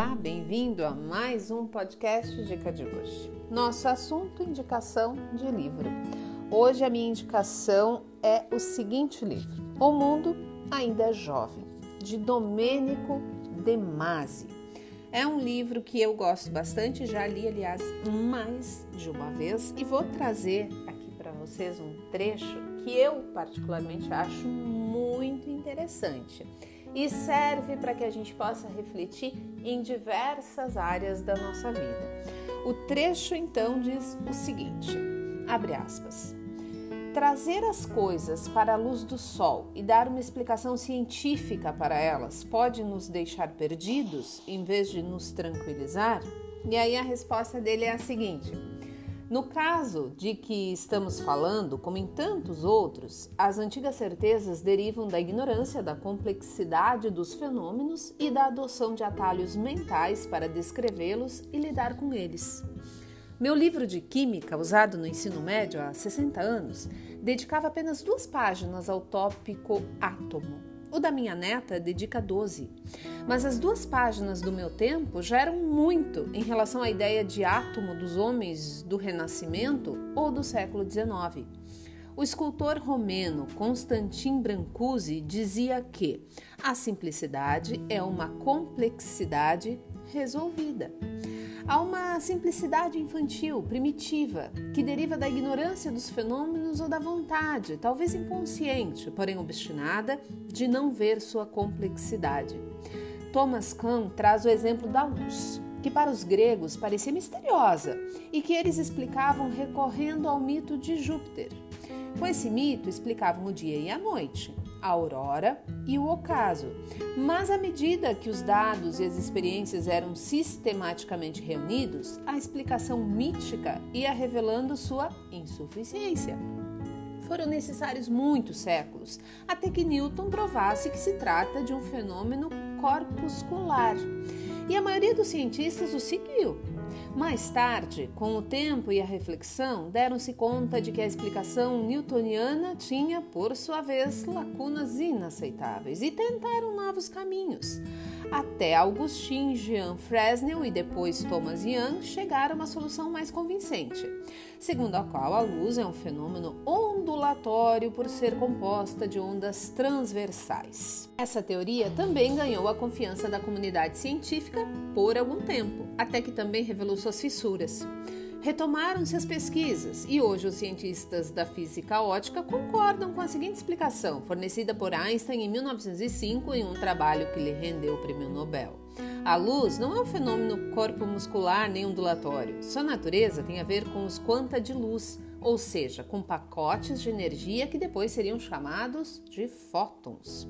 Olá, bem-vindo a mais um podcast Dica de hoje. Nosso assunto: indicação de livro. Hoje a minha indicação é o seguinte livro: O Mundo Ainda é Jovem, de Domênico De Masi. É um livro que eu gosto bastante, já li, aliás, mais de uma vez e vou trazer aqui para vocês um trecho que eu particularmente acho muito interessante e serve para que a gente possa refletir em diversas áreas da nossa vida. O trecho então diz o seguinte: abre aspas. Trazer as coisas para a luz do sol e dar uma explicação científica para elas pode nos deixar perdidos em vez de nos tranquilizar? E aí a resposta dele é a seguinte: no caso de que estamos falando, como em tantos outros, as antigas certezas derivam da ignorância da complexidade dos fenômenos e da adoção de atalhos mentais para descrevê-los e lidar com eles. Meu livro de Química, usado no ensino médio há 60 anos, dedicava apenas duas páginas ao tópico átomo o da minha neta dedica 12. Mas as duas páginas do meu tempo já eram muito em relação à ideia de átomo dos homens do Renascimento ou do século XIX. O escultor romeno Constantin Brancusi dizia que a simplicidade é uma complexidade resolvida. Há uma simplicidade infantil, primitiva, que deriva da ignorância dos fenômenos ou da vontade, talvez inconsciente, porém obstinada, de não ver sua complexidade. Thomas Kahn traz o exemplo da luz, que para os gregos parecia misteriosa e que eles explicavam recorrendo ao mito de Júpiter. Com esse mito, explicavam o dia e a noite a aurora e o ocaso. Mas à medida que os dados e as experiências eram sistematicamente reunidos, a explicação mítica ia revelando sua insuficiência. Foram necessários muitos séculos até que Newton provasse que se trata de um fenômeno corpuscular. E a maioria dos cientistas o seguiu, mais tarde, com o tempo e a reflexão, deram-se conta de que a explicação newtoniana tinha, por sua vez, lacunas inaceitáveis e tentaram novos caminhos. Até Augustin Jean Fresnel e depois Thomas Young chegaram a uma solução mais convincente, segundo a qual a luz é um fenômeno ondulatório por ser composta de ondas transversais. Essa teoria também ganhou a confiança da comunidade científica por algum tempo, até que também revelou suas fissuras. Retomaram-se as pesquisas e hoje os cientistas da física ótica concordam com a seguinte explicação, fornecida por Einstein em 1905 em um trabalho que lhe rendeu o prêmio Nobel. A luz não é um fenômeno corpo muscular nem ondulatório. Sua natureza tem a ver com os quanta de luz, ou seja, com pacotes de energia que depois seriam chamados de fótons.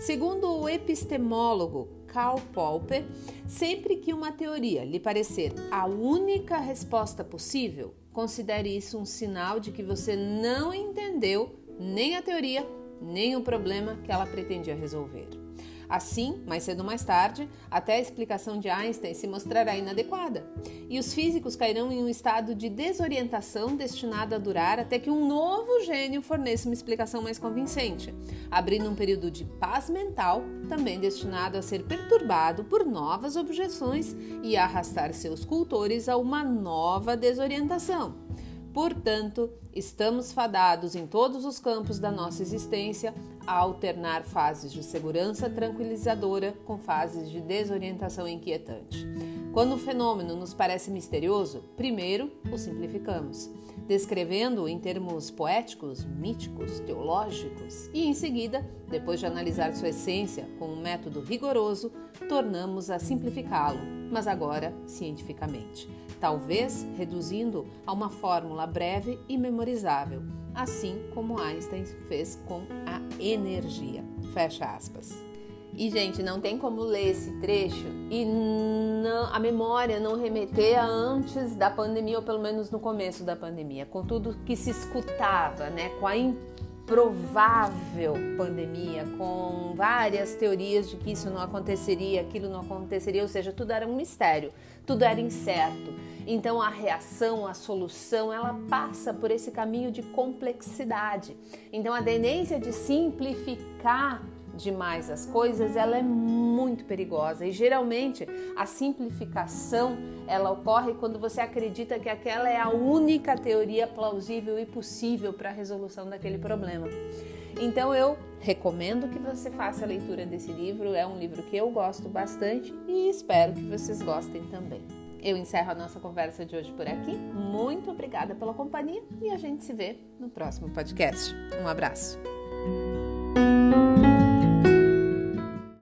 Segundo o epistemólogo Karl Popper, sempre que uma teoria lhe parecer a única resposta possível, considere isso um sinal de que você não entendeu nem a teoria, nem o problema que ela pretendia resolver. Assim, mais cedo ou mais tarde, até a explicação de Einstein se mostrará inadequada, e os físicos cairão em um estado de desorientação destinado a durar até que um novo gênio forneça uma explicação mais convincente, abrindo um período de paz mental, também destinado a ser perturbado por novas objeções e a arrastar seus cultores a uma nova desorientação. Portanto, estamos fadados em todos os campos da nossa existência a alternar fases de segurança tranquilizadora com fases de desorientação inquietante. Quando o fenômeno nos parece misterioso, primeiro o simplificamos, descrevendo-o em termos poéticos, míticos, teológicos, e em seguida, depois de analisar sua essência com um método rigoroso, tornamos a simplificá-lo, mas agora cientificamente talvez reduzindo a uma fórmula breve e memorizável, assim como Einstein fez com a energia. Fecha aspas. E, gente, não tem como ler esse trecho e não, a memória não remeter a antes da pandemia, ou pelo menos no começo da pandemia, com tudo que se escutava, né? Com a improvável pandemia, com várias teorias de que isso não aconteceria, aquilo não aconteceria, ou seja, tudo era um mistério, tudo era incerto. Então a reação, a solução, ela passa por esse caminho de complexidade. Então a tendência de simplificar demais as coisas, ela é muito perigosa e geralmente a simplificação ela ocorre quando você acredita que aquela é a única teoria plausível e possível para a resolução daquele problema. Então eu recomendo que você faça a leitura desse livro, é um livro que eu gosto bastante e espero que vocês gostem também. Eu encerro a nossa conversa de hoje por aqui. Muito obrigada pela companhia e a gente se vê no próximo podcast. Um abraço.